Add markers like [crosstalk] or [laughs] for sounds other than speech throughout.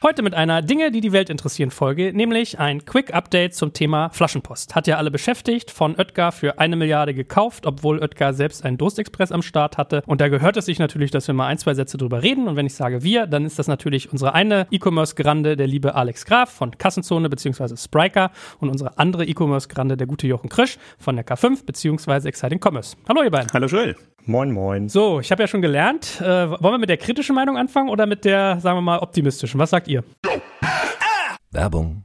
Heute mit einer Dinge, die die Welt interessieren Folge, nämlich ein Quick Update zum Thema Flaschenpost. Hat ja alle beschäftigt, von Oetker für eine Milliarde gekauft, obwohl Oetker selbst einen Durstexpress am Start hatte. Und da gehört es sich natürlich, dass wir mal ein, zwei Sätze drüber reden. Und wenn ich sage wir, dann ist das natürlich unsere eine E-Commerce-Grande, der liebe Alex Graf von Kassenzone bzw. Spriker und unsere andere E-Commerce-Grande, der gute Jochen Krisch von der K5 bzw. Exciting Commerce. Hallo ihr beiden. Hallo Joel. Moin, moin. So, ich habe ja schon gelernt. Äh, wollen wir mit der kritischen Meinung anfangen oder mit der, sagen wir mal, optimistischen? Was sagt ihr? Werbung.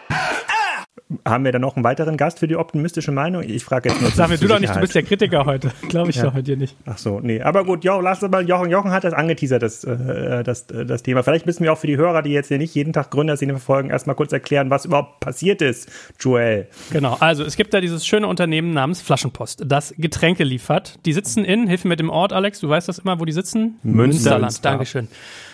Haben wir dann noch einen weiteren Gast für die optimistische Meinung? Ich frage jetzt nur. Sag mir du doch nicht, du bist der Kritiker heute. [laughs] Glaube ich ja. doch heute nicht. Ach so, nee. Aber gut, jo, lass uns mal, Jochen, Jochen hat das angeteasert, das, äh, das, äh, das Thema. Vielleicht müssen wir auch für die Hörer, die jetzt hier nicht jeden Tag Gründerszene verfolgen, erstmal kurz erklären, was überhaupt passiert ist, Joel. Genau, also es gibt da dieses schöne Unternehmen namens Flaschenpost, das Getränke liefert. Die sitzen in, hilf mir mit dem Ort, Alex, du weißt das immer, wo die sitzen? Münsterland. Münsterland. Dankeschön.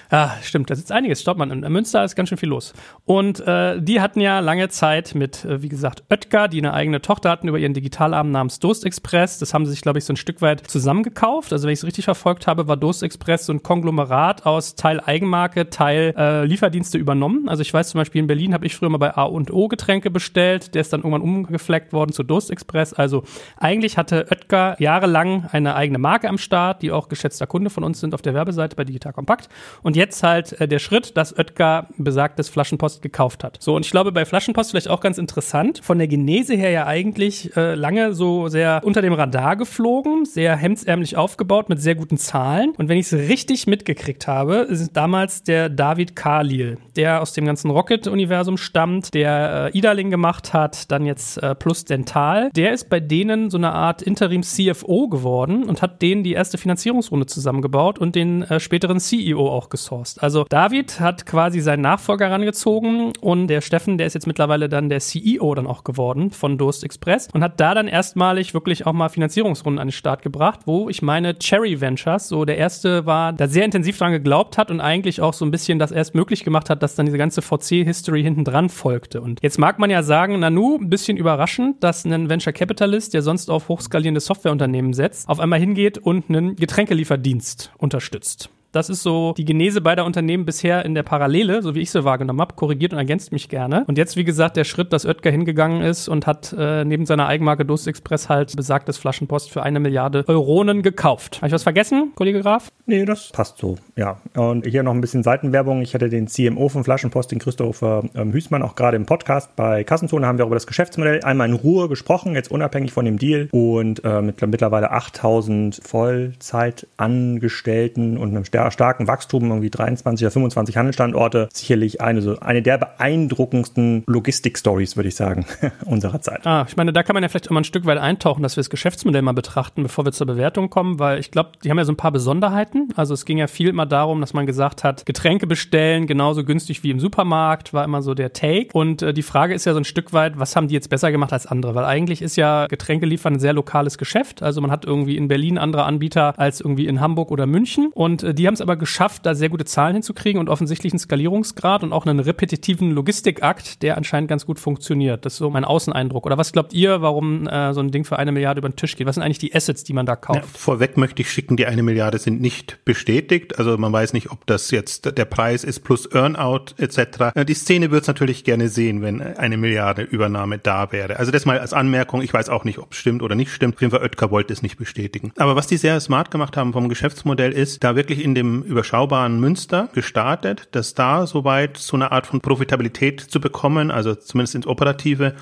Ah, stimmt, da sitzt einiges. Stoppt man. In Münster ist ganz schön viel los. Und äh, die hatten ja lange Zeit mit, äh, wie gesagt, Oetker, die eine eigene Tochter hatten über ihren Digitalarm namens Dost Express. Das haben sie sich, glaube ich, so ein Stück weit zusammengekauft. Also wenn ich es richtig verfolgt habe, war Dost Express so ein Konglomerat aus Teil Eigenmarke, Teil äh, Lieferdienste übernommen. Also ich weiß zum Beispiel in Berlin habe ich früher mal bei A und O Getränke bestellt. Der ist dann irgendwann umgefleckt worden zu Dost Express. Also eigentlich hatte Oetker jahrelang eine eigene Marke am Start, die auch geschätzter Kunde von uns sind auf der Werbeseite bei Digital Kompakt. Und jetzt halt äh, der Schritt, dass Oetker besagtes Flaschenpost gekauft hat. So, und ich glaube, bei Flaschenpost vielleicht auch ganz interessant, von der Genese her ja eigentlich äh, lange so sehr unter dem Radar geflogen, sehr hemdsärmlich aufgebaut mit sehr guten Zahlen. Und wenn ich es richtig mitgekriegt habe, ist damals der David Khalil, der aus dem ganzen Rocket-Universum stammt, der äh, Idaling gemacht hat, dann jetzt äh, Plus Dental. Der ist bei denen so eine Art Interim-CFO geworden und hat denen die erste Finanzierungsrunde zusammengebaut und den äh, späteren CEO auch gesorgt outgesourced. Also David hat quasi seinen Nachfolger rangezogen und der Steffen, der ist jetzt mittlerweile dann der CEO dann auch geworden von Durst Express und hat da dann erstmalig wirklich auch mal Finanzierungsrunden an den Start gebracht, wo ich meine Cherry Ventures so der erste war, der sehr intensiv dran geglaubt hat und eigentlich auch so ein bisschen das erst möglich gemacht hat, dass dann diese ganze VC-History hinten dran folgte. Und jetzt mag man ja sagen, Nanu, ein bisschen überraschend, dass ein Venture Capitalist, der sonst auf hochskalierende Softwareunternehmen setzt, auf einmal hingeht und einen Getränkelieferdienst unterstützt. Das ist so die Genese beider Unternehmen bisher in der Parallele, so wie ich sie wahrgenommen habe, korrigiert und ergänzt mich gerne. Und jetzt, wie gesagt, der Schritt, dass Oetker hingegangen ist und hat äh, neben seiner Eigenmarke Durst Express halt besagtes Flaschenpost für eine Milliarde Euronen gekauft. Habe ich was vergessen, Kollege Graf? Nee, das passt so, ja. Und hier noch ein bisschen Seitenwerbung. Ich hatte den CMO von Flaschenpost, den Christopher ähm, Hüßmann, auch gerade im Podcast bei Kassenzone haben wir über das Geschäftsmodell einmal in Ruhe gesprochen, jetzt unabhängig von dem Deal und äh, mit mittlerweile 8000 Vollzeitangestellten und einem starken Wachstum, irgendwie 23 oder 25 Handelsstandorte, sicherlich eine, so, eine der beeindruckendsten Logistik-Stories, würde ich sagen, [laughs] unserer Zeit. Ah, ich meine, da kann man ja vielleicht mal ein Stück weit eintauchen, dass wir das Geschäftsmodell mal betrachten, bevor wir zur Bewertung kommen, weil ich glaube, die haben ja so ein paar Besonderheiten. Also es ging ja viel immer darum, dass man gesagt hat, Getränke bestellen, genauso günstig wie im Supermarkt, war immer so der Take. Und äh, die Frage ist ja so ein Stück weit, was haben die jetzt besser gemacht als andere? Weil eigentlich ist ja Getränke liefern ein sehr lokales Geschäft. Also man hat irgendwie in Berlin andere Anbieter als irgendwie in Hamburg oder München. Und äh, die die haben es aber geschafft, da sehr gute Zahlen hinzukriegen und offensichtlich einen Skalierungsgrad und auch einen repetitiven Logistikakt, der anscheinend ganz gut funktioniert. Das ist so mein Außeneindruck. Oder was glaubt ihr, warum äh, so ein Ding für eine Milliarde über den Tisch geht? Was sind eigentlich die Assets, die man da kauft? Ja, vorweg möchte ich schicken, die eine Milliarde sind nicht bestätigt. Also man weiß nicht, ob das jetzt der Preis ist plus Earnout etc. Die Szene wird es natürlich gerne sehen, wenn eine Milliarde Übernahme da wäre. Also das mal als Anmerkung. Ich weiß auch nicht, ob es stimmt oder nicht stimmt. Auf jeden Fall Oetker wollte es nicht bestätigen. Aber was die sehr smart gemacht haben vom Geschäftsmodell ist, da wirklich in dem überschaubaren Münster gestartet, dass da soweit so eine Art von Profitabilität zu bekommen, also zumindest ins Operative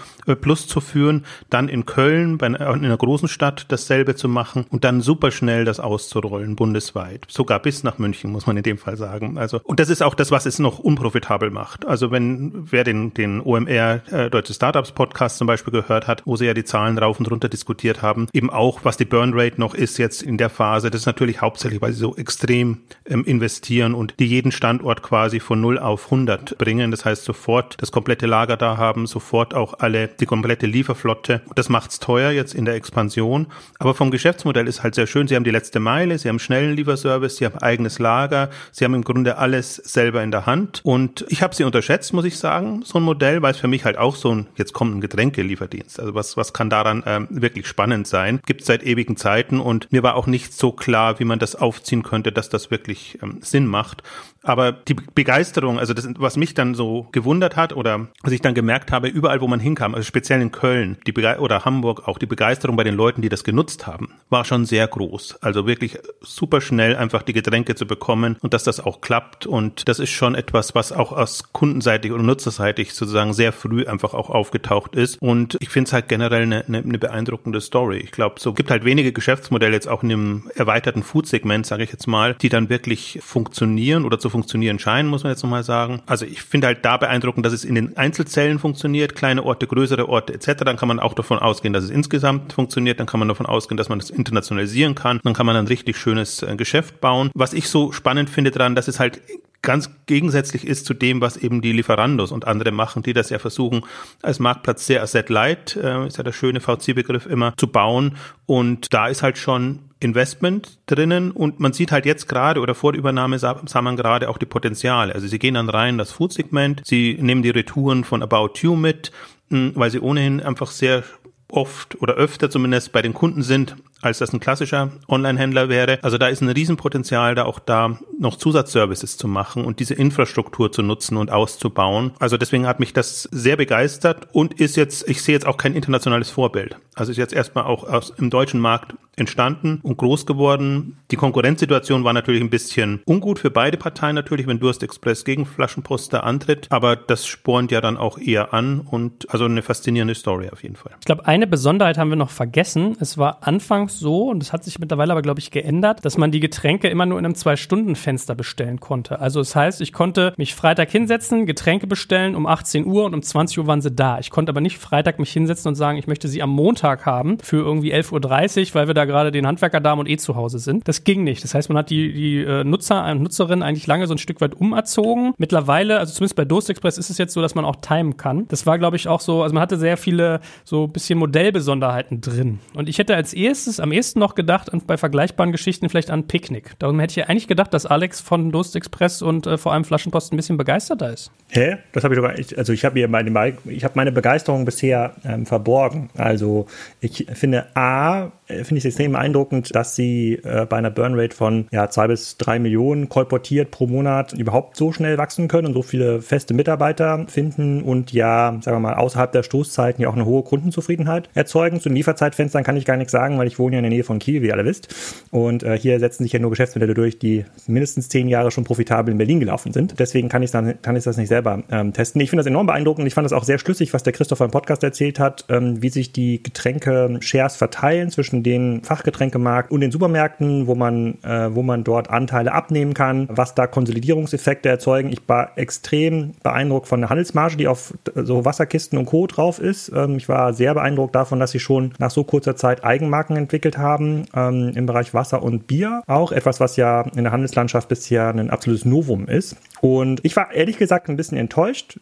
Plus zu führen, dann in Köln, bei, in einer großen Stadt dasselbe zu machen und dann super schnell das auszurollen, bundesweit. Sogar bis nach München, muss man in dem Fall sagen. Also, und das ist auch das, was es noch unprofitabel macht. Also wenn, wer den, den OMR äh, Deutsche Startups Podcast zum Beispiel gehört hat, wo sie ja die Zahlen rauf und runter diskutiert haben, eben auch, was die Burn Rate noch ist jetzt in der Phase, das ist natürlich hauptsächlich, weil sie so extrem investieren und die jeden Standort quasi von 0 auf 100 bringen. Das heißt, sofort das komplette Lager da haben, sofort auch alle, die komplette Lieferflotte. Das macht's teuer jetzt in der Expansion. Aber vom Geschäftsmodell ist halt sehr schön. Sie haben die letzte Meile, sie haben schnellen Lieferservice, sie haben eigenes Lager, sie haben im Grunde alles selber in der Hand. Und ich habe sie unterschätzt, muss ich sagen, so ein Modell, weil es für mich halt auch so ein, jetzt kommt ein Getränkelieferdienst. Also was, was kann daran ähm, wirklich spannend sein? Gibt seit ewigen Zeiten und mir war auch nicht so klar, wie man das aufziehen könnte, dass das wirklich ähm, Sinn macht. Aber die Begeisterung, also das, was mich dann so gewundert hat oder was ich dann gemerkt habe, überall, wo man hinkam, also speziell in Köln die oder Hamburg, auch die Begeisterung bei den Leuten, die das genutzt haben, war schon sehr groß. Also wirklich super schnell einfach die Getränke zu bekommen und dass das auch klappt. Und das ist schon etwas, was auch aus kundenseitig oder nutzerseitig sozusagen sehr früh einfach auch aufgetaucht ist. Und ich finde es halt generell eine, eine, eine beeindruckende Story. Ich glaube, so gibt halt wenige Geschäftsmodelle jetzt auch in dem erweiterten Food-Segment, sage ich jetzt mal, die dann wirklich funktionieren oder zu funktionieren scheinen, muss man jetzt nochmal sagen. Also ich finde halt da beeindruckend, dass es in den Einzelzellen funktioniert, kleine Orte, größere Orte etc. Dann kann man auch davon ausgehen, dass es insgesamt funktioniert. Dann kann man davon ausgehen, dass man das internationalisieren kann. Dann kann man ein richtig schönes äh, Geschäft bauen. Was ich so spannend finde daran, dass es halt ganz gegensätzlich ist zu dem, was eben die Lieferandos und andere machen, die das ja versuchen, als Marktplatz sehr asset light, äh, ist ja der schöne VC-Begriff immer, zu bauen. Und da ist halt schon Investment drinnen und man sieht halt jetzt gerade oder vor der Übernahme sah, sah man gerade auch die Potenziale. Also sie gehen dann rein das Food-Segment, sie nehmen die Retouren von About You mit, weil sie ohnehin einfach sehr oft oder öfter zumindest bei den Kunden sind, als das ein klassischer Online-Händler wäre. Also da ist ein Riesenpotenzial, da auch da noch Zusatzservices zu machen und diese Infrastruktur zu nutzen und auszubauen. Also deswegen hat mich das sehr begeistert und ist jetzt, ich sehe jetzt auch kein internationales Vorbild. Also ist jetzt erstmal auch aus, im deutschen Markt entstanden und groß geworden. Die Konkurrenzsituation war natürlich ein bisschen ungut für beide Parteien natürlich, wenn Durst Express gegen Flaschenposter antritt, aber das spornt ja dann auch eher an und also eine faszinierende Story auf jeden Fall. Ich glaube, eine Besonderheit haben wir noch vergessen. Es war anfangs so, und das hat sich mittlerweile aber, glaube ich, geändert, dass man die Getränke immer nur in einem Zwei-Stunden-Fenster bestellen konnte. Also das heißt, ich konnte mich Freitag hinsetzen, Getränke bestellen um 18 Uhr und um 20 Uhr waren sie da. Ich konnte aber nicht Freitag mich hinsetzen und sagen, ich möchte sie am Montag haben für irgendwie 11.30 Uhr, weil wir da gerade den Handwerkerdamen und eh zu Hause sind. Das ging nicht. Das heißt, man hat die, die äh, Nutzer und Nutzerinnen eigentlich lange so ein Stück weit umerzogen. Mittlerweile, also zumindest bei Dost Express ist es jetzt so, dass man auch timen kann. Das war, glaube ich, auch so, also man hatte sehr viele so bisschen Modellbesonderheiten drin. Und ich hätte als erstes, am ehesten noch gedacht, bei vergleichbaren Geschichten vielleicht an Picknick. Darum hätte ich ja eigentlich gedacht, dass Alex von Dost Express und äh, vor allem Flaschenpost ein bisschen begeisterter ist. Hä? Das habe ich sogar, ich, also ich habe hier meine, ich habe meine Begeisterung bisher ähm, verborgen. Also ich finde A, äh, finde ich es extrem beeindruckend, dass sie äh, bei einer Burnrate von ja, zwei bis drei Millionen kolportiert pro Monat überhaupt so schnell wachsen können und so viele feste Mitarbeiter finden und ja, sagen wir mal, außerhalb der Stoßzeiten ja auch eine hohe Kundenzufriedenheit erzeugen. Zu den Lieferzeitfenstern kann ich gar nichts sagen, weil ich wohne ja in der Nähe von Kiel, wie ihr alle wisst. Und äh, hier setzen sich ja nur Geschäftsmodelle durch, die mindestens zehn Jahre schon profitabel in Berlin gelaufen sind. Deswegen kann ich, dann, kann ich das nicht selber ähm, testen. Ich finde das enorm beeindruckend. Ich fand das auch sehr schlüssig, was der Christopher im Podcast erzählt hat, ähm, wie sich die Getränke-Shares verteilen zwischen den Fachgetränkemarkt und den Supermärkten, wo man, äh, wo man dort Anteile abnehmen kann, was da Konsolidierungseffekte erzeugen. Ich war extrem beeindruckt von der Handelsmarge, die auf so Wasserkisten und Co. drauf ist. Ähm, ich war sehr beeindruckt davon, dass sie schon nach so kurzer Zeit Eigenmarken entwickeln entwickelt haben ähm, im Bereich Wasser und Bier. Auch etwas, was ja in der Handelslandschaft bisher ein absolutes Novum ist. Und ich war ehrlich gesagt ein bisschen enttäuscht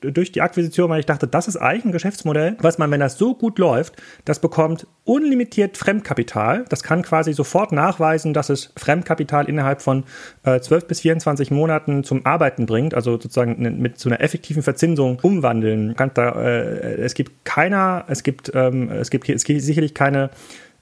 durch die Akquisition, weil ich dachte, das ist eigentlich ein Geschäftsmodell, was man, wenn das so gut läuft, das bekommt unlimitiert Fremdkapital. Das kann quasi sofort nachweisen, dass es Fremdkapital innerhalb von äh, 12 bis 24 Monaten zum Arbeiten bringt, also sozusagen mit so einer effektiven Verzinsung umwandeln. Da, äh, es gibt keiner, es gibt, ähm, es gibt, es gibt sicherlich keine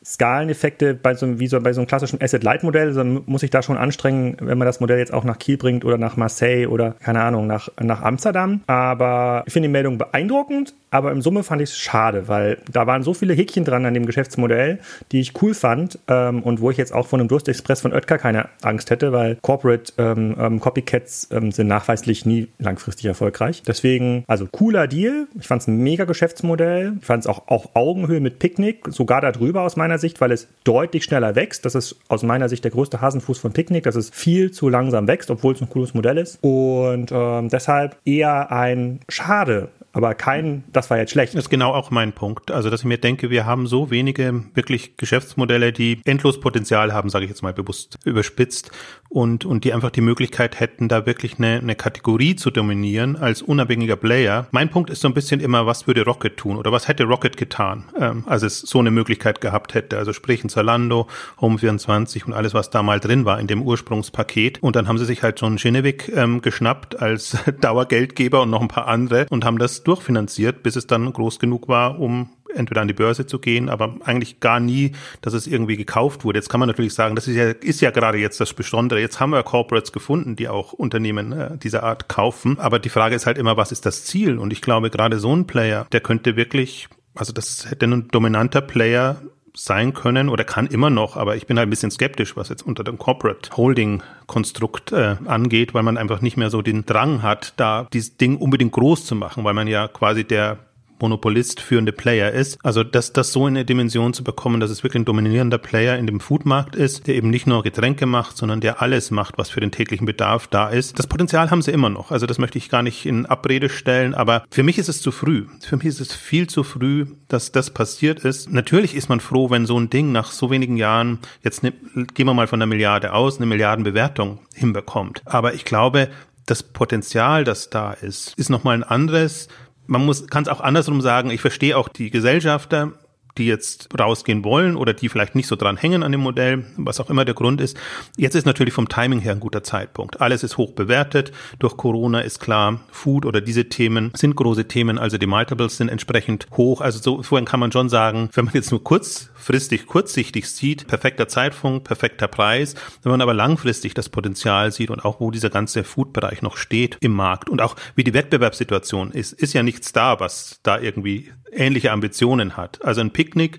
Skaleneffekte bei so, wie so bei so einem klassischen Asset-Light-Modell, also muss ich da schon anstrengen, wenn man das Modell jetzt auch nach Kiel bringt oder nach Marseille oder keine Ahnung, nach, nach Amsterdam. Aber ich finde die Meldung beeindruckend, aber im Summe fand ich es schade, weil da waren so viele Häkchen dran an dem Geschäftsmodell, die ich cool fand ähm, und wo ich jetzt auch von einem Durstexpress von Oetker keine Angst hätte, weil Corporate ähm, ähm, Copycats ähm, sind nachweislich nie langfristig erfolgreich. Deswegen, also cooler Deal. Ich fand es ein mega Geschäftsmodell. Ich fand es auch, auch Augenhöhe mit Picknick, sogar darüber aus meiner Sicht, weil es deutlich schneller wächst. Das ist aus meiner Sicht der größte Hasenfuß von Picknick, dass es viel zu langsam wächst, obwohl es ein cooles Modell ist. Und ähm, deshalb eher ein Schade aber kein, das war jetzt schlecht. Das ist genau auch mein Punkt. Also, dass ich mir denke, wir haben so wenige wirklich Geschäftsmodelle, die endlos Potenzial haben, sage ich jetzt mal bewusst überspitzt und, und die einfach die Möglichkeit hätten, da wirklich eine, eine Kategorie zu dominieren als unabhängiger Player. Mein Punkt ist so ein bisschen immer, was würde Rocket tun oder was hätte Rocket getan, ähm, als es so eine Möglichkeit gehabt hätte. Also sprich ein Zalando, Home24 und alles, was da mal drin war in dem Ursprungspaket. Und dann haben sie sich halt schon Schinewig ähm, geschnappt als [laughs] Dauergeldgeber und noch ein paar andere und haben das durchfinanziert, bis es dann groß genug war, um entweder an die Börse zu gehen, aber eigentlich gar nie, dass es irgendwie gekauft wurde. Jetzt kann man natürlich sagen, das ist ja, ist ja gerade jetzt das Besondere. Jetzt haben wir Corporates gefunden, die auch Unternehmen äh, dieser Art kaufen. Aber die Frage ist halt immer, was ist das Ziel? Und ich glaube, gerade so ein Player, der könnte wirklich, also das hätte ein dominanter Player sein können oder kann immer noch, aber ich bin halt ein bisschen skeptisch, was jetzt unter dem Corporate Holding Konstrukt äh, angeht, weil man einfach nicht mehr so den Drang hat, da dieses Ding unbedingt groß zu machen, weil man ja quasi der Monopolist führende Player ist. Also dass das so in eine Dimension zu bekommen, dass es wirklich ein dominierender Player in dem Foodmarkt ist, der eben nicht nur Getränke macht, sondern der alles macht, was für den täglichen Bedarf da ist. Das Potenzial haben sie immer noch. Also das möchte ich gar nicht in Abrede stellen, aber für mich ist es zu früh. Für mich ist es viel zu früh, dass das passiert ist. Natürlich ist man froh, wenn so ein Ding nach so wenigen Jahren, jetzt ne, gehen wir mal von einer Milliarde aus, eine Milliardenbewertung hinbekommt. Aber ich glaube, das Potenzial, das da ist, ist nochmal ein anderes, man muss, kann es auch andersrum sagen, ich verstehe auch die Gesellschafter, die jetzt rausgehen wollen oder die vielleicht nicht so dran hängen an dem Modell, was auch immer der Grund ist. Jetzt ist natürlich vom Timing her ein guter Zeitpunkt. Alles ist hoch bewertet. Durch Corona ist klar, Food oder diese Themen sind große Themen, also die Multiples sind entsprechend hoch. Also so vorhin kann man schon sagen, wenn man jetzt nur kurzfristig, kurzsichtig sieht, perfekter Zeitpunkt, perfekter Preis. Wenn man aber langfristig das Potenzial sieht und auch wo dieser ganze Food-Bereich noch steht im Markt und auch wie die Wettbewerbssituation ist, ist ja nichts da, was da irgendwie ähnliche Ambitionen hat. Also ein Picknick,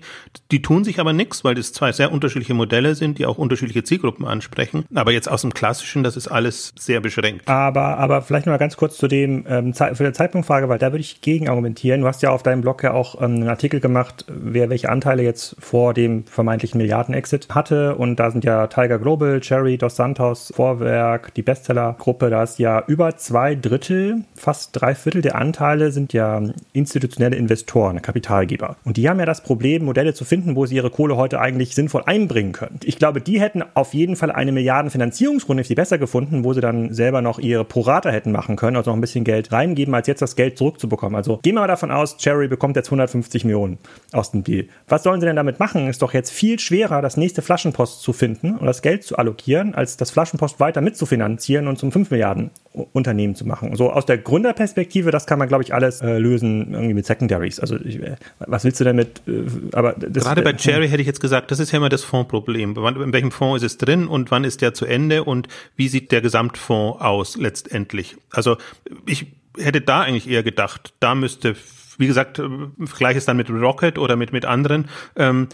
die tun sich aber nichts, weil das zwei sehr unterschiedliche Modelle sind, die auch unterschiedliche Zielgruppen ansprechen. Aber jetzt aus dem Klassischen, das ist alles sehr beschränkt. Aber, aber vielleicht noch mal ganz kurz zu dem ähm, für der Zeitpunktfrage, weil da würde ich gegen argumentieren. Du hast ja auf deinem Blog ja auch ähm, einen Artikel gemacht, wer welche Anteile jetzt vor dem vermeintlichen Milliarden-Exit hatte. Und da sind ja Tiger Global, Cherry, Dos Santos, Vorwerk, die Bestseller-Gruppe. Da ist ja über zwei Drittel, fast drei Viertel der Anteile sind ja institutionelle Investoren. Investoren, Kapitalgeber. Und die haben ja das Problem, Modelle zu finden, wo sie ihre Kohle heute eigentlich sinnvoll einbringen können. Ich glaube, die hätten auf jeden Fall eine Milliardenfinanzierungsrunde viel besser gefunden, wo sie dann selber noch ihre Prorata hätten machen können, also noch ein bisschen Geld reingeben, als jetzt das Geld zurückzubekommen. Also gehen wir mal davon aus, Cherry bekommt jetzt 150 Millionen aus dem Deal. Was sollen sie denn damit machen? Ist doch jetzt viel schwerer, das nächste Flaschenpost zu finden und das Geld zu allokieren, als das Flaschenpost weiter mitzufinanzieren und zum 5 Milliarden Unternehmen zu machen. So aus der Gründerperspektive, das kann man, glaube ich, alles äh, lösen irgendwie mit Secondaries. Also ich, äh, was willst du damit? Äh, aber das, gerade bei äh, Cherry hätte ich jetzt gesagt, das ist ja immer das Fondsproblem. In welchem Fonds ist es drin und wann ist der zu Ende und wie sieht der Gesamtfonds aus letztendlich? Also ich hätte da eigentlich eher gedacht, da müsste wie gesagt, vergleiche es dann mit Rocket oder mit, mit anderen. Ähm,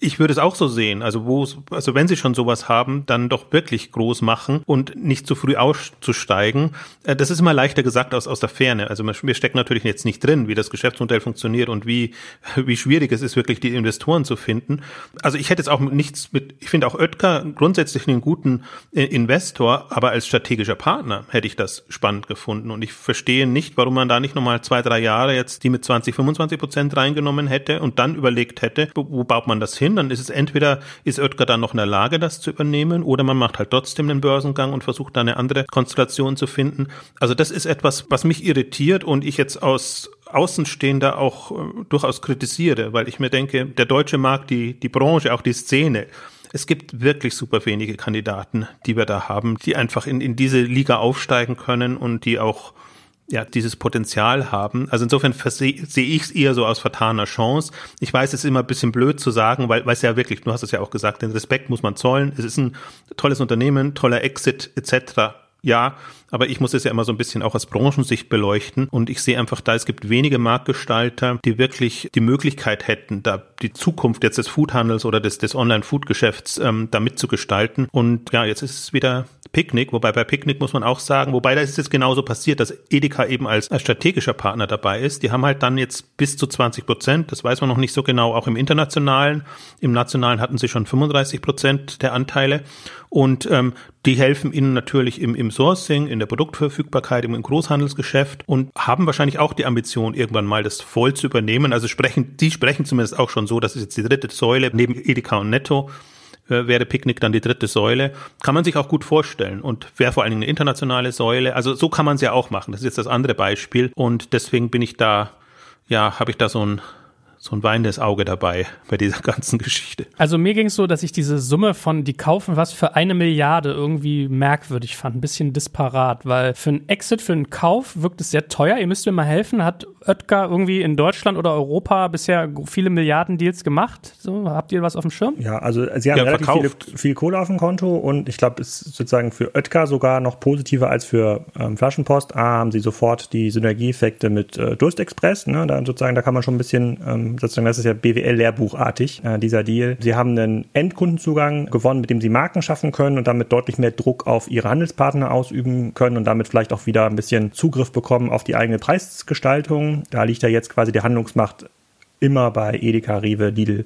ich würde es auch so sehen. Also wo, also wenn sie schon sowas haben, dann doch wirklich groß machen und nicht zu früh auszusteigen. Äh, das ist immer leichter gesagt aus, aus der Ferne. Also wir stecken natürlich jetzt nicht drin, wie das Geschäftsmodell funktioniert und wie, wie schwierig es ist, wirklich die Investoren zu finden. Also ich hätte jetzt auch nichts mit, ich finde auch Oetker grundsätzlich einen guten äh, Investor, aber als strategischer Partner hätte ich das spannend gefunden und ich verstehe nicht, warum man da nicht nochmal zwei, drei Jahre jetzt die mit 20, 25 Prozent reingenommen hätte und dann überlegt hätte, wo baut man das hin, dann ist es entweder, ist Oetker dann noch in der Lage, das zu übernehmen, oder man macht halt trotzdem den Börsengang und versucht da eine andere Konstellation zu finden. Also das ist etwas, was mich irritiert und ich jetzt aus Außenstehender auch äh, durchaus kritisiere, weil ich mir denke, der deutsche Markt, die, die Branche, auch die Szene, es gibt wirklich super wenige Kandidaten, die wir da haben, die einfach in, in diese Liga aufsteigen können und die auch ja, dieses Potenzial haben. Also insofern sehe ich es eher so aus vertaner Chance. Ich weiß, es ist immer ein bisschen blöd zu sagen, weil, es ja wirklich, du hast es ja auch gesagt, den Respekt muss man zollen. Es ist ein tolles Unternehmen, toller Exit etc. Ja, aber ich muss es ja immer so ein bisschen auch aus Branchensicht beleuchten und ich sehe einfach da, es gibt wenige Marktgestalter, die wirklich die Möglichkeit hätten, da die Zukunft jetzt des Foodhandels oder des, des Online-Food-Geschäfts ähm, da mitzugestalten. Und ja, jetzt ist es wieder Picknick, wobei bei Picknick muss man auch sagen, wobei da ist es genauso passiert, dass Edeka eben als, als strategischer Partner dabei ist. Die haben halt dann jetzt bis zu 20 Prozent, das weiß man noch nicht so genau, auch im internationalen. Im nationalen hatten sie schon 35 Prozent der Anteile und ähm, die helfen ihnen natürlich im, im Sourcing, in der Produktverfügbarkeit im Großhandelsgeschäft und haben wahrscheinlich auch die Ambition, irgendwann mal das voll zu übernehmen. Also sprechen, die sprechen zumindest auch schon so, das ist jetzt die dritte Säule neben Edeka und Netto äh, wäre Picknick dann die dritte Säule. Kann man sich auch gut vorstellen und wäre vor allen Dingen eine internationale Säule. Also so kann man es ja auch machen. Das ist jetzt das andere Beispiel und deswegen bin ich da, ja, habe ich da so ein so ein weinendes Auge dabei bei dieser [laughs] ganzen Geschichte. Also mir ging es so, dass ich diese Summe von, die kaufen was für eine Milliarde irgendwie merkwürdig fand, ein bisschen disparat, weil für einen Exit, für einen Kauf wirkt es sehr teuer. Ihr müsst mir mal helfen. Hat Oetker irgendwie in Deutschland oder Europa bisher viele Milliarden Deals gemacht? So, habt ihr was auf dem Schirm? Ja, also sie haben ja, relativ viele, viel Kohle auf dem Konto und ich glaube, es ist sozusagen für Oetker sogar noch positiver als für ähm, Flaschenpost. A, haben sie sofort die Synergieeffekte mit äh, Durstexpress, ne? da sozusagen, da kann man schon ein bisschen ähm, sozusagen, das ist ja BWL-Lehrbuchartig, äh, dieser Deal. Sie haben einen Endkundenzugang gewonnen, mit dem sie Marken schaffen können und damit deutlich mehr Druck auf ihre Handelspartner ausüben können und damit vielleicht auch wieder ein bisschen Zugriff bekommen auf die eigene Preisgestaltung. Da liegt ja jetzt quasi die Handlungsmacht immer bei Edeka, Rewe, Lidl,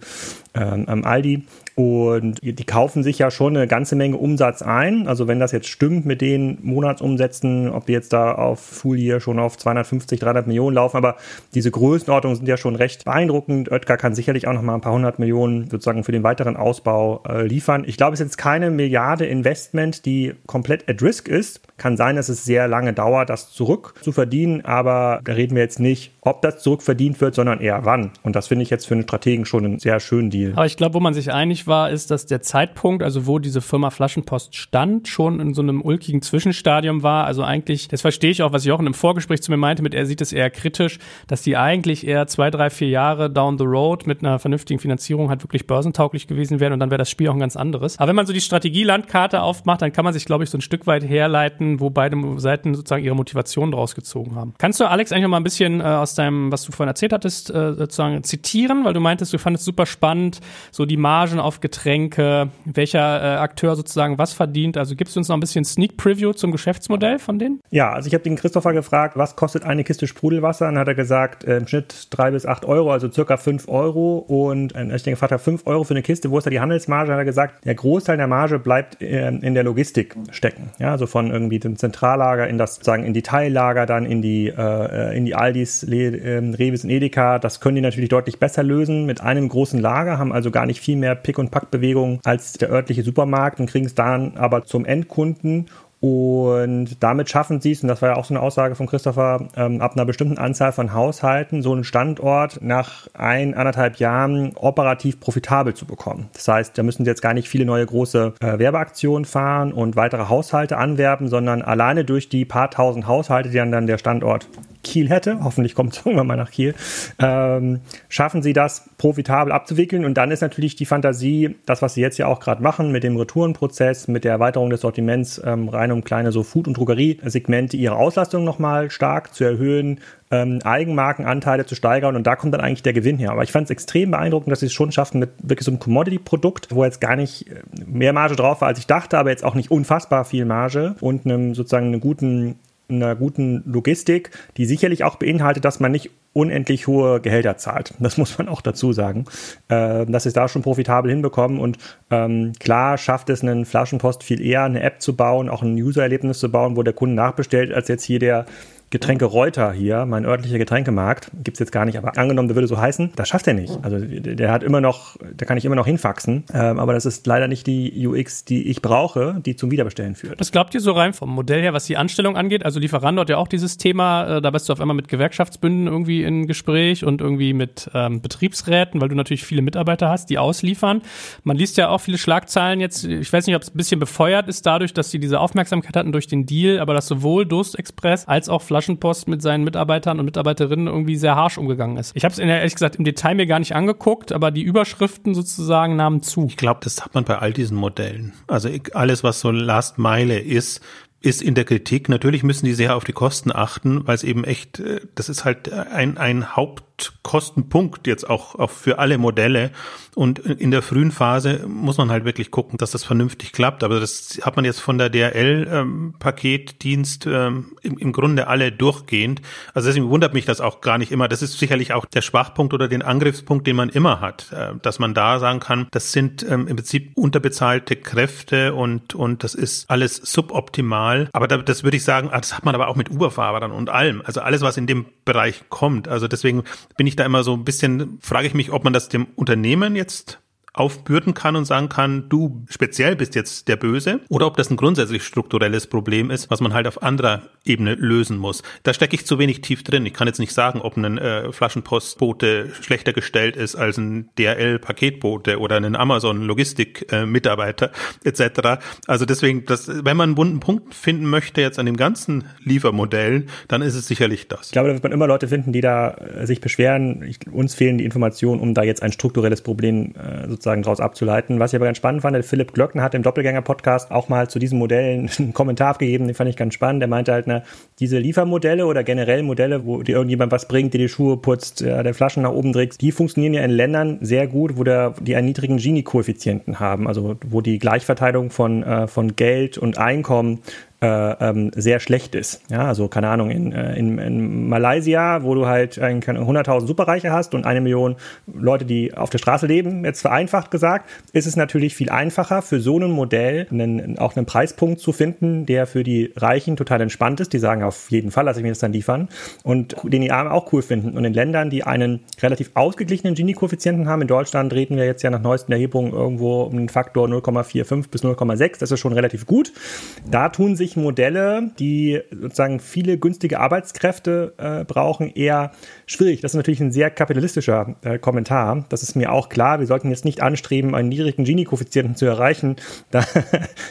ähm, Aldi. Und die kaufen sich ja schon eine ganze Menge Umsatz ein. Also wenn das jetzt stimmt mit den Monatsumsätzen, ob die jetzt da auf Full Year schon auf 250, 300 Millionen laufen, aber diese Größenordnungen sind ja schon recht beeindruckend. Oetker kann sicherlich auch noch mal ein paar hundert Millionen sozusagen für den weiteren Ausbau äh, liefern. Ich glaube, es ist jetzt keine Milliarde Investment, die komplett at risk ist. Kann sein, dass es sehr lange dauert, das zurück zu verdienen, aber da reden wir jetzt nicht, ob das zurückverdient wird, sondern eher wann. Und das finde ich jetzt für einen Strategen schon einen sehr schönen Deal. Aber ich glaube, wo man sich einig war, ist, dass der Zeitpunkt, also wo diese Firma Flaschenpost stand, schon in so einem ulkigen Zwischenstadium war. Also eigentlich, das verstehe ich auch, was Jochen im Vorgespräch zu mir meinte, mit er sieht es eher kritisch, dass die eigentlich eher zwei, drei, vier Jahre down the road mit einer vernünftigen Finanzierung halt wirklich börsentauglich gewesen wären und dann wäre das Spiel auch ein ganz anderes. Aber wenn man so die Strategielandkarte aufmacht, dann kann man sich, glaube ich, so ein Stück weit herleiten, wo beide Seiten sozusagen ihre Motivation draus gezogen haben. Kannst du, Alex, eigentlich noch mal ein bisschen äh, aus deinem, was du vorhin erzählt hattest, äh, sozusagen zitieren, weil du meintest, du fandest super spannend, so die Margen auf Getränke, welcher äh, Akteur sozusagen was verdient. Also gibst du uns noch ein bisschen Sneak Preview zum Geschäftsmodell von denen? Ja, also ich habe den Christopher gefragt, was kostet eine Kiste Sprudelwasser? Dann hat er gesagt, äh, im Schnitt drei bis acht Euro, also circa fünf Euro. Und äh, ich den gefragt habe, fünf Euro für eine Kiste, wo ist da die Handelsmarge? Hat er gesagt, der Großteil der Marge bleibt äh, in der Logistik stecken. Ja, also von irgendwie dem Zentrallager in das, sozusagen in die Teillager, dann in die, äh, in die Aldis, Le, äh, Revis und Edeka. Das können die natürlich deutlich besser lösen mit einem großen Lager, haben also gar nicht viel mehr Pick- und Packbewegung als der örtliche Supermarkt und kriegen es dann aber zum Endkunden und damit schaffen sie es, und das war ja auch so eine Aussage von Christopher, ähm, ab einer bestimmten Anzahl von Haushalten so einen Standort nach ein, anderthalb Jahren operativ profitabel zu bekommen. Das heißt, da müssen sie jetzt gar nicht viele neue große äh, Werbeaktionen fahren und weitere Haushalte anwerben, sondern alleine durch die paar tausend Haushalte, die dann, dann der Standort Kiel hätte, hoffentlich kommt es [laughs] irgendwann mal nach Kiel, ähm, schaffen sie das profitabel abzuwickeln. Und dann ist natürlich die Fantasie, das, was sie jetzt ja auch gerade machen, mit dem Retourenprozess, mit der Erweiterung des Sortiments ähm, rein um kleine so Food- und Drogeriesegmente, ihre Auslastung nochmal stark zu erhöhen, ähm, Eigenmarkenanteile zu steigern und da kommt dann eigentlich der Gewinn her. Aber ich fand es extrem beeindruckend, dass sie es schon schaffen mit wirklich so einem Commodity-Produkt, wo jetzt gar nicht äh, mehr Marge drauf war, als ich dachte, aber jetzt auch nicht unfassbar viel Marge und einem sozusagen einen guten einer guten Logistik, die sicherlich auch beinhaltet, dass man nicht unendlich hohe Gehälter zahlt. Das muss man auch dazu sagen. Äh, dass es da schon profitabel hinbekommen und ähm, klar schafft es einen Flaschenpost viel eher, eine App zu bauen, auch ein User-Erlebnis zu bauen, wo der Kunde nachbestellt, als jetzt hier der Getränke Reuter hier, mein örtlicher Getränkemarkt, gibt es jetzt gar nicht, aber angenommen, der würde so heißen, das schafft er nicht. Also der hat immer noch, da kann ich immer noch hinfaxen, ähm, aber das ist leider nicht die UX, die ich brauche, die zum Wiederbestellen führt. Was glaubt ihr so rein vom Modell her, was die Anstellung angeht? Also Lieferando hat ja auch dieses Thema, äh, da bist du auf einmal mit Gewerkschaftsbünden irgendwie in Gespräch und irgendwie mit ähm, Betriebsräten, weil du natürlich viele Mitarbeiter hast, die ausliefern. Man liest ja auch viele Schlagzeilen jetzt, ich weiß nicht, ob es ein bisschen befeuert ist dadurch, dass sie diese Aufmerksamkeit hatten durch den Deal, aber dass sowohl Durst Express als auch Flaschenpost mit seinen Mitarbeitern und Mitarbeiterinnen irgendwie sehr harsch umgegangen ist. Ich habe es ehrlich gesagt im Detail mir gar nicht angeguckt, aber die Überschriften sozusagen nahmen zu. Ich glaube, das hat man bei all diesen Modellen. Also alles, was so Last Meile ist, ist in der Kritik. Natürlich müssen die sehr auf die Kosten achten, weil es eben echt, äh, das ist halt ein, ein Hauptkostenpunkt jetzt auch, auch für alle Modelle. Und in der frühen Phase muss man halt wirklich gucken, dass das vernünftig klappt. Aber das hat man jetzt von der DRL-Paketdienst ähm, ähm, im, im Grunde alle durchgehend. Also deswegen wundert mich das auch gar nicht immer. Das ist sicherlich auch der Schwachpunkt oder den Angriffspunkt, den man immer hat, äh, dass man da sagen kann, das sind ähm, im Prinzip unterbezahlte Kräfte und, und das ist alles suboptimal. Aber da, das würde ich sagen, ah, das hat man aber auch mit Uberfahrern und allem. Also alles, was in dem Bereich kommt. Also deswegen bin ich da immer so ein bisschen, frage ich mich, ob man das dem Unternehmen jetzt aufbürden kann und sagen kann, du speziell bist jetzt der Böse, oder ob das ein grundsätzlich strukturelles Problem ist, was man halt auf anderer Ebene lösen muss. Da stecke ich zu wenig tief drin. Ich kann jetzt nicht sagen, ob ein äh, Flaschenpostbote schlechter gestellt ist als ein DRL-Paketbote oder ein Amazon-Logistik-Mitarbeiter äh, etc. Also deswegen, das, wenn man einen wunden Punkt finden möchte jetzt an dem ganzen Liefermodell, dann ist es sicherlich das. Ich glaube, da wird man immer Leute finden, die da äh, sich beschweren. Ich, uns fehlen die Informationen, um da jetzt ein strukturelles Problem äh, sozusagen sozusagen daraus abzuleiten. Was ich aber ganz spannend fand, der Philipp Glöckner hat im Doppelgänger-Podcast auch mal zu diesen Modellen [laughs] einen Kommentar abgegeben, den fand ich ganz spannend. Der meinte halt, na, diese Liefermodelle oder generell Modelle, wo dir irgendjemand was bringt, dir die Schuhe putzt, ja, der Flaschen nach oben trägst, die funktionieren ja in Ländern sehr gut, wo der, die einen niedrigen Gini-Koeffizienten haben, also wo die Gleichverteilung von, äh, von Geld und Einkommen äh, ähm, sehr schlecht ist. Ja, also keine Ahnung, in, äh, in, in Malaysia, wo du halt 100.000 Superreiche hast und eine Million Leute, die auf der Straße leben, jetzt vereinfacht gesagt, ist es natürlich viel einfacher für so ein Modell einen, auch einen Preispunkt zu finden, der für die Reichen total entspannt ist. Die sagen auf jeden Fall, lasse ich mir das dann liefern und den die Armen auch cool finden. Und in Ländern, die einen relativ ausgeglichenen Gini-Koeffizienten haben, in Deutschland reden wir jetzt ja nach neuesten Erhebungen irgendwo um den Faktor 0,45 bis 0,6, das ist schon relativ gut. Da tun sich Modelle, die sozusagen viele günstige Arbeitskräfte äh, brauchen, eher schwierig. Das ist natürlich ein sehr kapitalistischer äh, Kommentar. Das ist mir auch klar. Wir sollten jetzt nicht anstreben, einen niedrigen Gini-Koeffizienten zu erreichen, [laughs] da,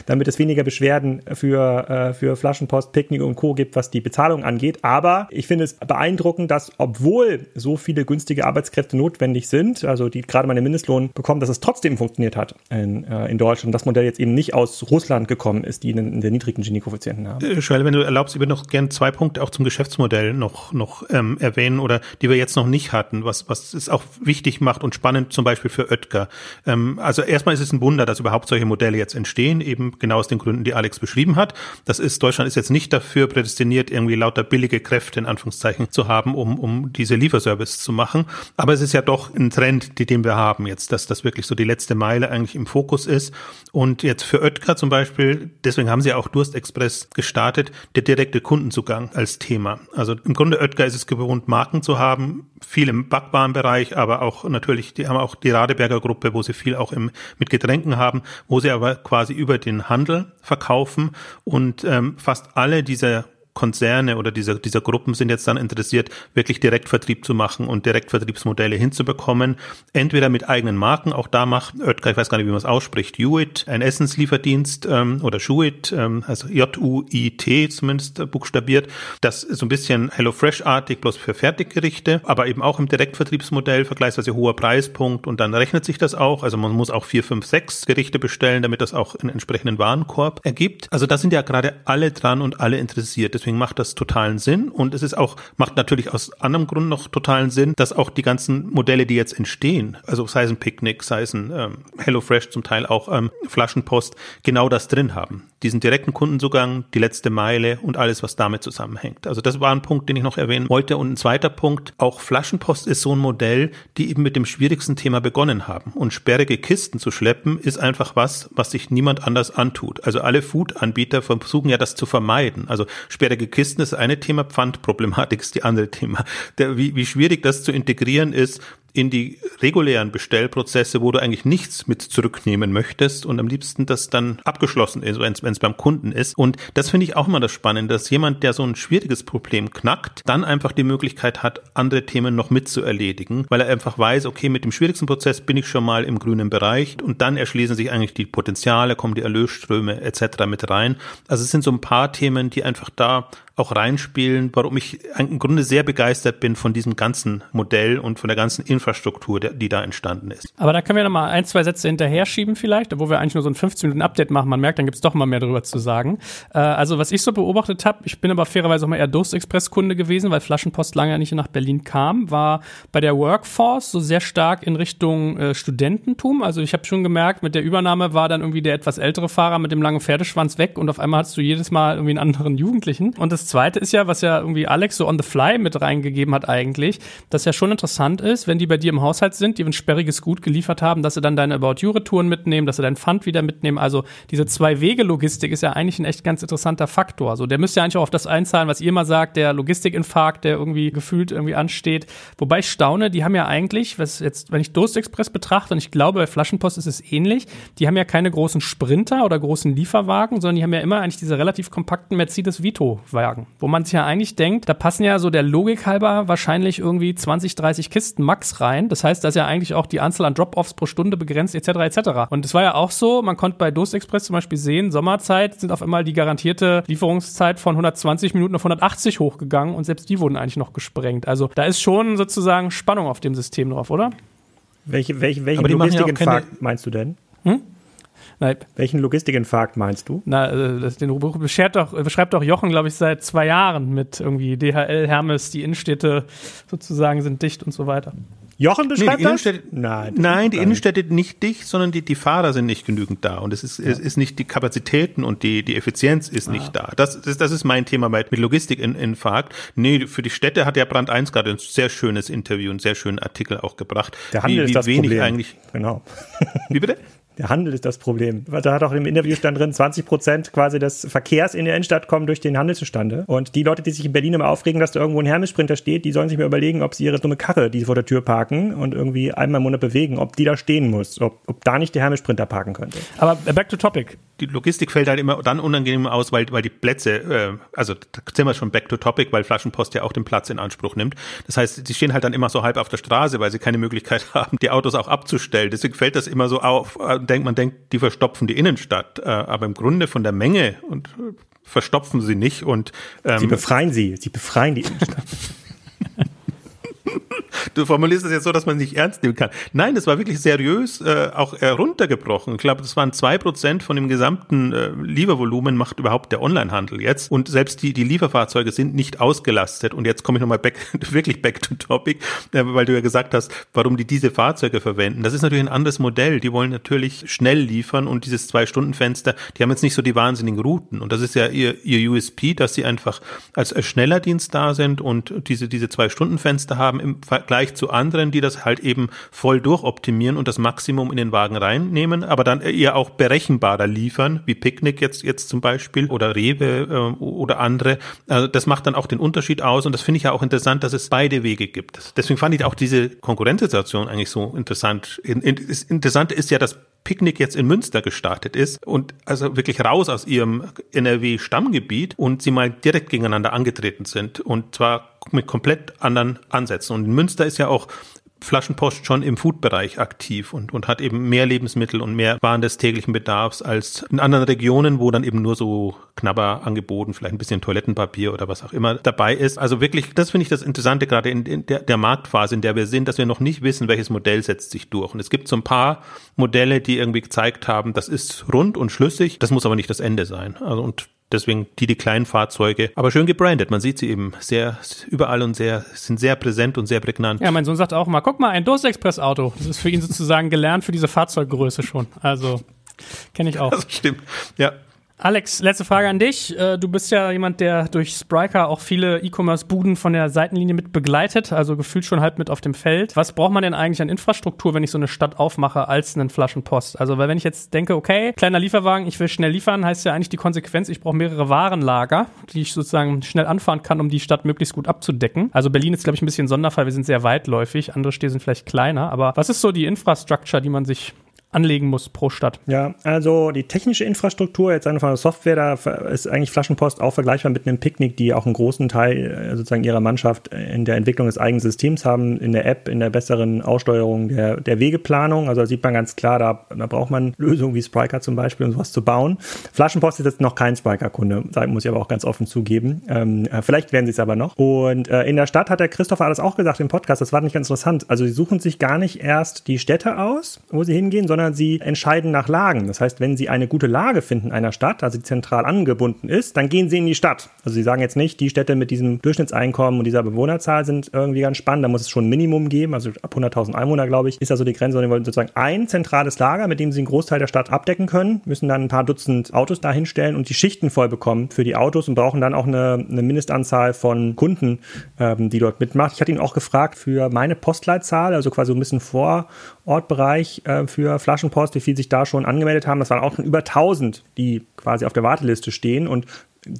damit es weniger Beschwerden für, äh, für Flaschenpost, Picknick und Co. gibt, was die Bezahlung angeht. Aber ich finde es beeindruckend, dass obwohl so viele günstige Arbeitskräfte notwendig sind, also die gerade mal den Mindestlohn bekommen, dass es trotzdem funktioniert hat in, äh, in Deutschland. Das Modell jetzt eben nicht aus Russland gekommen ist, die einen, einen niedrigen Gini-Koeffizienten haben. Äh, Joel, wenn du erlaubst, ich würde noch gern zwei Punkte auch zum Geschäftsmodell noch, noch ähm, erwähnen oder die wir jetzt noch nicht hatten, was, was es auch wichtig macht und spannend zum Beispiel für Oetker. Ähm, also erstmal ist es ein Wunder, dass überhaupt solche Modelle jetzt entstehen, eben genau aus den Gründen, die Alex beschrieben hat. Das ist, Deutschland ist jetzt nicht dafür prädestiniert, irgendwie lauter billige Kräfte in Anführungszeichen zu haben, um, um diese Lieferservice zu machen. Aber es ist ja doch ein Trend, den wir haben jetzt, dass das wirklich so die letzte Meile eigentlich im Fokus ist. Und jetzt für Oetker zum Beispiel, deswegen haben sie auch Durstexpress gestartet, der direkte Kundenzugang als Thema. Also im Grunde Oetker ist es gewohnt, Marken zu haben, viel im Backwarenbereich, aber auch natürlich, die haben auch die Radeberger Gruppe, wo sie viel auch im, mit Getränken haben, wo sie aber quasi über den Handel verkaufen und ähm, fast alle dieser Konzerne oder dieser, dieser Gruppen sind jetzt dann interessiert, wirklich Direktvertrieb zu machen und Direktvertriebsmodelle hinzubekommen. Entweder mit eigenen Marken, auch da macht Oetker, ich weiß gar nicht, wie man es ausspricht, Hewitt, ein Essenslieferdienst ähm, oder Schuit, ähm, also J-U-I-T zumindest buchstabiert. Das ist so ein bisschen HelloFresh-artig, bloß für Fertiggerichte, aber eben auch im Direktvertriebsmodell, vergleichsweise hoher Preispunkt und dann rechnet sich das auch. Also man muss auch vier, fünf, sechs Gerichte bestellen, damit das auch einen entsprechenden Warenkorb ergibt. Also da sind ja gerade alle dran und alle interessiert. Deswegen Deswegen macht das totalen Sinn und es ist auch, macht natürlich aus anderem Grund noch totalen Sinn, dass auch die ganzen Modelle, die jetzt entstehen, also sei es ein Picknick, sei es ein ähm, HelloFresh, zum Teil auch ähm, Flaschenpost, genau das drin haben. Diesen direkten Kundenzugang, die letzte Meile und alles, was damit zusammenhängt. Also das war ein Punkt, den ich noch erwähnen wollte. Und ein zweiter Punkt, auch Flaschenpost ist so ein Modell, die eben mit dem schwierigsten Thema begonnen haben. Und sperrige Kisten zu schleppen, ist einfach was, was sich niemand anders antut. Also alle Food-Anbieter versuchen ja das zu vermeiden. Also sperrige Kisten ist eine Thema, Pfandproblematik [laughs] ist die andere Thema. Der, wie, wie schwierig das zu integrieren ist, in die regulären Bestellprozesse, wo du eigentlich nichts mit zurücknehmen möchtest und am liebsten das dann abgeschlossen ist, wenn es beim Kunden ist. Und das finde ich auch immer das Spannende, dass jemand, der so ein schwieriges Problem knackt, dann einfach die Möglichkeit hat, andere Themen noch mit zu erledigen, weil er einfach weiß, okay, mit dem schwierigsten Prozess bin ich schon mal im grünen Bereich und dann erschließen sich eigentlich die Potenziale, kommen die Erlösströme etc. mit rein. Also es sind so ein paar Themen, die einfach da auch reinspielen, warum ich im Grunde sehr begeistert bin von diesem ganzen Modell und von der ganzen Infrastruktur, die da entstanden ist. Aber da können wir noch mal ein, zwei Sätze hinterher schieben vielleicht, obwohl wir eigentlich nur so ein 15 Minuten Update machen. Man merkt, dann gibt's doch mal mehr darüber zu sagen. Äh, also was ich so beobachtet habe, ich bin aber fairerweise auch mal eher Durstexpress-Kunde gewesen, weil Flaschenpost lange nicht nach Berlin kam, war bei der Workforce so sehr stark in Richtung äh, Studententum. Also ich habe schon gemerkt, mit der Übernahme war dann irgendwie der etwas ältere Fahrer mit dem langen Pferdeschwanz weg und auf einmal hast du jedes Mal irgendwie einen anderen Jugendlichen. Und das zweite ist ja, was ja irgendwie Alex so on the fly mit reingegeben hat eigentlich, dass ja schon interessant ist, wenn die bei dir im Haushalt sind, die ein sperriges Gut geliefert haben, dass sie dann deine About You Retouren mitnehmen, dass sie deinen Pfand wieder mitnehmen. Also diese Zwei-Wege-Logistik ist ja eigentlich ein echt ganz interessanter Faktor. Also der müsste ja eigentlich auch auf das einzahlen, was ihr mal sagt, der Logistikinfarkt, der irgendwie gefühlt irgendwie ansteht. Wobei ich staune, die haben ja eigentlich, was jetzt, wenn ich Durst Express betrachte, und ich glaube, bei Flaschenpost ist es ähnlich, die haben ja keine großen Sprinter oder großen Lieferwagen, sondern die haben ja immer eigentlich diese relativ kompakten Mercedes Vito-Wagen sagen. Wo man sich ja eigentlich denkt, da passen ja so der Logik halber wahrscheinlich irgendwie 20, 30 Kisten max rein. Das heißt, da ist ja eigentlich auch die Anzahl an Drop-Offs pro Stunde begrenzt etc. etc. Und es war ja auch so, man konnte bei Dost Express zum Beispiel sehen, Sommerzeit sind auf einmal die garantierte Lieferungszeit von 120 Minuten auf 180 hochgegangen und selbst die wurden eigentlich noch gesprengt. Also da ist schon sozusagen Spannung auf dem System drauf, oder? Welche, welche, welche Logistikinfarkt meinst du denn? Hm? Nein. Welchen Logistikinfarkt meinst du? Na, äh, das, den beschert doch, beschreibt doch Jochen, glaube ich, seit zwei Jahren mit irgendwie DHL, Hermes, die Innenstädte sozusagen sind dicht und so weiter. Jochen beschreibt nee, das? Nein, nein die Innenstädte nicht dicht, sondern die, die Fahrer sind nicht genügend da. Und es ist, ja. es ist nicht die Kapazitäten und die, die Effizienz ist ah. nicht da. Das, das, das ist mein Thema mit, mit Logistikinfarkt. Nee, für die Städte hat der Brand 1 gerade ein sehr schönes Interview, einen sehr schönen Artikel auch gebracht. Der Handel wie, wie ist das wenig Problem. eigentlich. Genau. Wie bitte? [laughs] Der Handel ist das Problem. Da hat auch im Interview stand drin, 20 Prozent quasi des Verkehrs in der Innenstadt kommen durch den Handel zustande. Und die Leute, die sich in Berlin immer aufregen, dass da irgendwo ein Hermes-Sprinter steht, die sollen sich mal überlegen, ob sie ihre dumme Karre, die sie vor der Tür parken und irgendwie einmal im Monat bewegen, ob die da stehen muss, ob, ob da nicht der Hermes-Sprinter parken könnte. Aber back to topic die Logistik fällt halt immer dann unangenehm aus, weil, weil die Plätze, äh, also da sind wir schon back to topic, weil Flaschenpost ja auch den Platz in Anspruch nimmt. Das heißt, sie stehen halt dann immer so halb auf der Straße, weil sie keine Möglichkeit [laughs] haben, die Autos auch abzustellen. Deswegen fällt das immer so auf, äh, denkt man denkt, die verstopfen die Innenstadt. Äh, aber im Grunde von der Menge und äh, verstopfen sie nicht und ähm, sie befreien sie, sie befreien die Innenstadt. [laughs] du formulierst es jetzt so, dass man nicht ernst nehmen kann. Nein, das war wirklich seriös äh, auch äh, runtergebrochen. Ich glaube, das waren zwei Prozent von dem gesamten äh, Liefervolumen macht überhaupt der Onlinehandel jetzt. Und selbst die, die Lieferfahrzeuge sind nicht ausgelastet. Und jetzt komme ich nochmal back, [laughs] wirklich back to topic, äh, weil du ja gesagt hast, warum die diese Fahrzeuge verwenden. Das ist natürlich ein anderes Modell. Die wollen natürlich schnell liefern und dieses Zwei-Stunden-Fenster, die haben jetzt nicht so die wahnsinnigen Routen. Und das ist ja ihr, ihr USP, dass sie einfach als, als schneller Dienst da sind und diese, diese Zwei-Stunden-Fenster haben im Vergleich zu anderen, die das halt eben voll durchoptimieren und das Maximum in den Wagen reinnehmen, aber dann eher auch berechenbarer liefern, wie Picknick jetzt, jetzt zum Beispiel oder Rewe äh, oder andere. Also das macht dann auch den Unterschied aus und das finde ich ja auch interessant, dass es beide Wege gibt. Deswegen fand ich auch diese Konkurrenzsituation eigentlich so interessant. In, in, das Interessante ist ja, dass Picknick jetzt in Münster gestartet ist und also wirklich raus aus ihrem NRW-Stammgebiet und sie mal direkt gegeneinander angetreten sind und zwar mit komplett anderen Ansätzen. Und in Münster ist ja auch Flaschenpost schon im Food-Bereich aktiv und, und hat eben mehr Lebensmittel und mehr Waren des täglichen Bedarfs als in anderen Regionen, wo dann eben nur so knapper angeboten, vielleicht ein bisschen Toilettenpapier oder was auch immer dabei ist. Also wirklich, das finde ich das Interessante gerade in, in der, der Marktphase, in der wir sind, dass wir noch nicht wissen, welches Modell setzt sich durch. Und es gibt so ein paar Modelle, die irgendwie gezeigt haben, das ist rund und schlüssig, das muss aber nicht das Ende sein. Also und Deswegen die, die kleinen Fahrzeuge, aber schön gebrandet. Man sieht sie eben sehr überall und sehr, sind sehr präsent und sehr prägnant. Ja, mein Sohn sagt auch mal, guck mal, ein Durstexpress-Auto. Das ist für ihn sozusagen gelernt für diese Fahrzeuggröße schon. Also, kenne ich auch. [laughs] Das stimmt. Ja. Alex, letzte Frage an dich. Äh, du bist ja jemand, der durch Spriker auch viele E-Commerce-Buden von der Seitenlinie mit begleitet, also gefühlt schon halb mit auf dem Feld. Was braucht man denn eigentlich an Infrastruktur, wenn ich so eine Stadt aufmache, als einen Flaschenpost? Also, weil wenn ich jetzt denke, okay, kleiner Lieferwagen, ich will schnell liefern, heißt ja eigentlich die Konsequenz, ich brauche mehrere Warenlager, die ich sozusagen schnell anfahren kann, um die Stadt möglichst gut abzudecken. Also Berlin ist, glaube ich, ein bisschen Sonderfall. Wir sind sehr weitläufig. Andere Städte sind vielleicht kleiner. Aber was ist so die Infrastructure, die man sich anlegen muss pro Stadt. Ja, also die technische Infrastruktur, jetzt einfach der Software, da ist eigentlich Flaschenpost auch vergleichbar mit einem Picknick, die auch einen großen Teil äh, sozusagen ihrer Mannschaft in der Entwicklung des eigenen Systems haben, in der App, in der besseren Aussteuerung der, der Wegeplanung. Also sieht man ganz klar, da, da braucht man Lösungen wie Spriker zum Beispiel, um sowas zu bauen. Flaschenpost ist jetzt noch kein Spriker-Kunde, muss ich aber auch ganz offen zugeben. Ähm, äh, vielleicht werden sie es aber noch. Und äh, in der Stadt hat der Christopher alles auch gesagt im Podcast, das war nicht ganz interessant. Also sie suchen sich gar nicht erst die Städte aus, wo sie hingehen, sondern sondern sie entscheiden nach Lagen. Das heißt, wenn sie eine gute Lage finden einer Stadt, also die zentral angebunden ist, dann gehen sie in die Stadt. Also sie sagen jetzt nicht, die Städte mit diesem Durchschnittseinkommen und dieser Bewohnerzahl sind irgendwie ganz spannend, da muss es schon ein Minimum geben, also ab 100.000 Einwohner, glaube ich, ist also die Grenze, sondern sie wollen sozusagen ein zentrales Lager, mit dem sie einen Großteil der Stadt abdecken können, müssen dann ein paar Dutzend Autos dahinstellen und die Schichten voll bekommen für die Autos und brauchen dann auch eine, eine Mindestanzahl von Kunden, ähm, die dort mitmacht. Ich hatte ihn auch gefragt für meine Postleitzahl, also quasi ein bisschen vor Ortbereich äh, für Flaschenpost, wie viel sich da schon angemeldet haben. Das waren auch schon über 1000, die quasi auf der Warteliste stehen. Und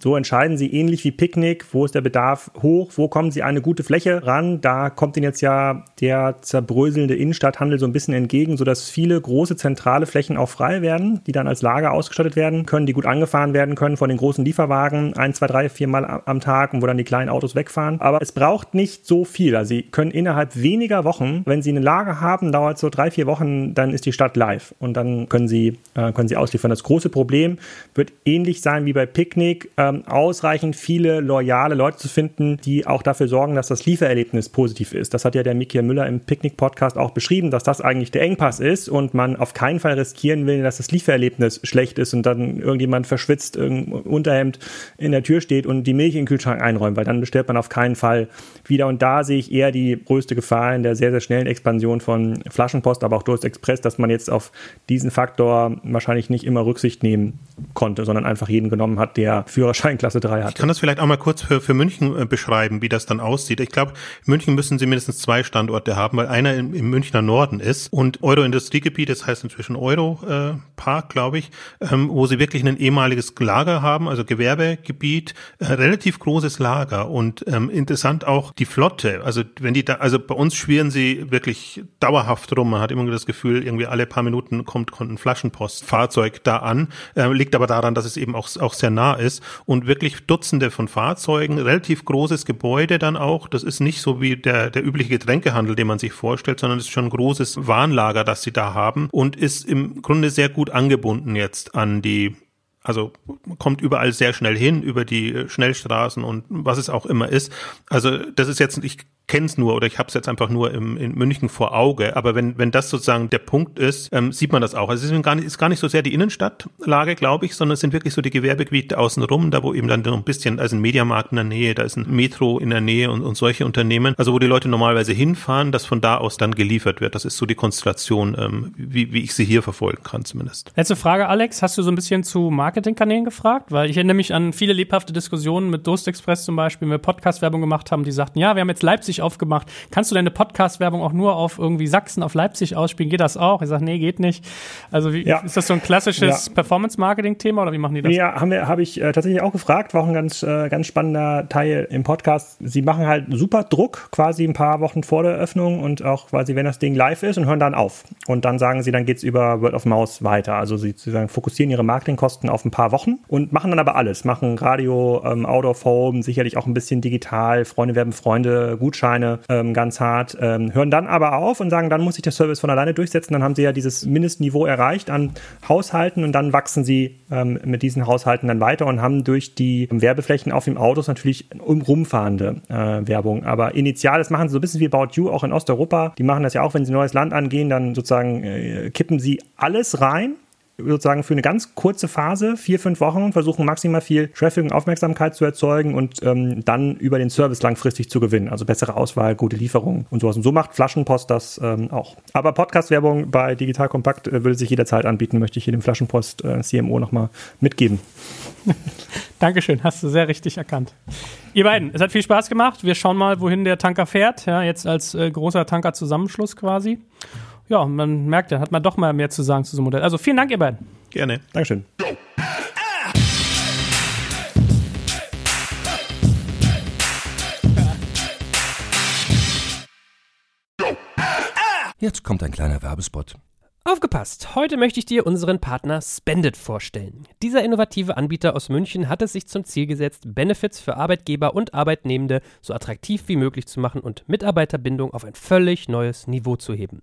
so entscheiden sie ähnlich wie Picknick, wo ist der Bedarf hoch, wo kommen sie eine gute Fläche ran. Da kommt ihnen jetzt ja der zerbröselnde Innenstadthandel so ein bisschen entgegen, sodass viele große zentrale Flächen auch frei werden, die dann als Lager ausgestattet werden können, die gut angefahren werden können von den großen Lieferwagen, ein, zwei, drei, vier Mal am Tag und wo dann die kleinen Autos wegfahren. Aber es braucht nicht so viel. Also sie können innerhalb weniger Wochen, wenn sie ein Lager haben, dauert so drei, vier Wochen, dann ist die Stadt live und dann können sie, äh, können sie ausliefern. Das große Problem wird ähnlich sein wie bei Picknick ähm, ausreichend viele loyale Leute zu finden, die auch dafür sorgen, dass das Liefererlebnis positiv ist. Das hat ja der Michael Müller im Picknick-Podcast auch beschrieben, dass das eigentlich der Engpass ist und man auf keinen Fall riskieren will, dass das Liefererlebnis schlecht ist und dann irgendjemand verschwitzt, irgendein Unterhemd in der Tür steht und die Milch in den Kühlschrank einräumt, weil dann bestellt man auf keinen Fall wieder. Und da sehe ich eher die größte Gefahr in der sehr, sehr schnellen Expansion von Flaschenpost, aber auch Durst Express, dass man jetzt auf diesen Faktor wahrscheinlich nicht immer Rücksicht nehmen konnte, sondern einfach jeden genommen hat, der für Führerschein Klasse 3 hat. Ich kann das vielleicht auch mal kurz für, für München äh, beschreiben, wie das dann aussieht. Ich glaube, München müssen sie mindestens zwei Standorte haben, weil einer im, im Münchner Norden ist und Euro-Industriegebiet, das heißt inzwischen Euro-Park, äh, glaube ich, ähm, wo sie wirklich ein ehemaliges Lager haben, also Gewerbegebiet, äh, relativ großes Lager und ähm, interessant auch die Flotte. Also wenn die da, also bei uns schwirren sie wirklich dauerhaft rum. Man hat immer das Gefühl, irgendwie alle paar Minuten kommt, kommt ein Flaschenpostfahrzeug da an. Äh, liegt aber daran, dass es eben auch, auch sehr nah ist und wirklich Dutzende von Fahrzeugen, relativ großes Gebäude dann auch. Das ist nicht so wie der, der übliche Getränkehandel, den man sich vorstellt, sondern es ist schon ein großes Warnlager, das sie da haben und ist im Grunde sehr gut angebunden jetzt an die also kommt überall sehr schnell hin über die Schnellstraßen und was es auch immer ist. Also das ist jetzt, ich kenne es nur oder ich habe es jetzt einfach nur im, in München vor Auge. Aber wenn, wenn das sozusagen der Punkt ist, ähm, sieht man das auch. Also es ist gar, nicht, ist gar nicht so sehr die Innenstadtlage, glaube ich, sondern es sind wirklich so die Gewerbegebiete außenrum, da wo eben dann noch ein bisschen, also ein Mediamarkt in der Nähe, da ist ein Metro in der Nähe und, und solche Unternehmen, also wo die Leute normalerweise hinfahren, dass von da aus dann geliefert wird. Das ist so die Konstellation, ähm, wie, wie ich sie hier verfolgen kann zumindest. Letzte Frage, Alex. Hast du so ein bisschen zu Marketingkanälen gefragt? Weil ich erinnere mich an viele lebhafte Diskussionen mit Durst Express zum Beispiel, wenn wir Podcast-Werbung gemacht haben, die sagten, ja, wir haben jetzt Leipzig Leipzig aufgemacht. Kannst du deine Podcast-Werbung auch nur auf irgendwie Sachsen, auf Leipzig ausspielen? Geht das auch? Ich sage, nee, geht nicht. Also wie, ja. ist das so ein klassisches ja. Performance-Marketing-Thema oder wie machen die das? Ja, haben wir, habe ich äh, tatsächlich auch gefragt. War auch ein ganz, äh, ganz spannender Teil im Podcast. Sie machen halt super Druck, quasi ein paar Wochen vor der Eröffnung und auch quasi, wenn das Ding live ist und hören dann auf. Und dann sagen sie, dann geht es über Word of Mouse weiter. Also sie, sie sagen, fokussieren ihre Marketingkosten auf ein paar Wochen und machen dann aber alles. Machen Radio, ähm, Out of Home, sicherlich auch ein bisschen digital, Freunde werben Freunde, Gutscheine Gutscheine ähm, ganz hart, ähm, hören dann aber auf und sagen, dann muss sich der Service von alleine durchsetzen. Dann haben sie ja dieses Mindestniveau erreicht an Haushalten und dann wachsen sie ähm, mit diesen Haushalten dann weiter und haben durch die Werbeflächen auf dem Autos natürlich rumfahrende äh, Werbung. Aber initial, das machen sie so ein bisschen wie About You auch in Osteuropa. Die machen das ja auch, wenn sie ein neues Land angehen, dann sozusagen äh, kippen sie alles rein sozusagen für eine ganz kurze Phase, vier, fünf Wochen, versuchen maximal viel Traffic und Aufmerksamkeit zu erzeugen und ähm, dann über den Service langfristig zu gewinnen. Also bessere Auswahl, gute Lieferungen und sowas. Und so macht Flaschenpost das ähm, auch. Aber Podcast-Werbung bei Digital Kompakt äh, würde sich jederzeit anbieten, möchte ich hier dem Flaschenpost äh, CMO nochmal mitgeben. [laughs] Dankeschön, hast du sehr richtig erkannt. Ihr beiden, es hat viel Spaß gemacht. Wir schauen mal, wohin der Tanker fährt. Ja, jetzt als äh, großer Tanker-Zusammenschluss quasi. Ja, man merkt ja, hat man doch mal mehr zu sagen zu so einem Modell. Also vielen Dank, ihr beiden. Gerne. Dankeschön. Jetzt kommt ein kleiner Werbespot. Aufgepasst! Heute möchte ich dir unseren Partner Spendit vorstellen. Dieser innovative Anbieter aus München hat es sich zum Ziel gesetzt, Benefits für Arbeitgeber und Arbeitnehmende so attraktiv wie möglich zu machen und Mitarbeiterbindung auf ein völlig neues Niveau zu heben.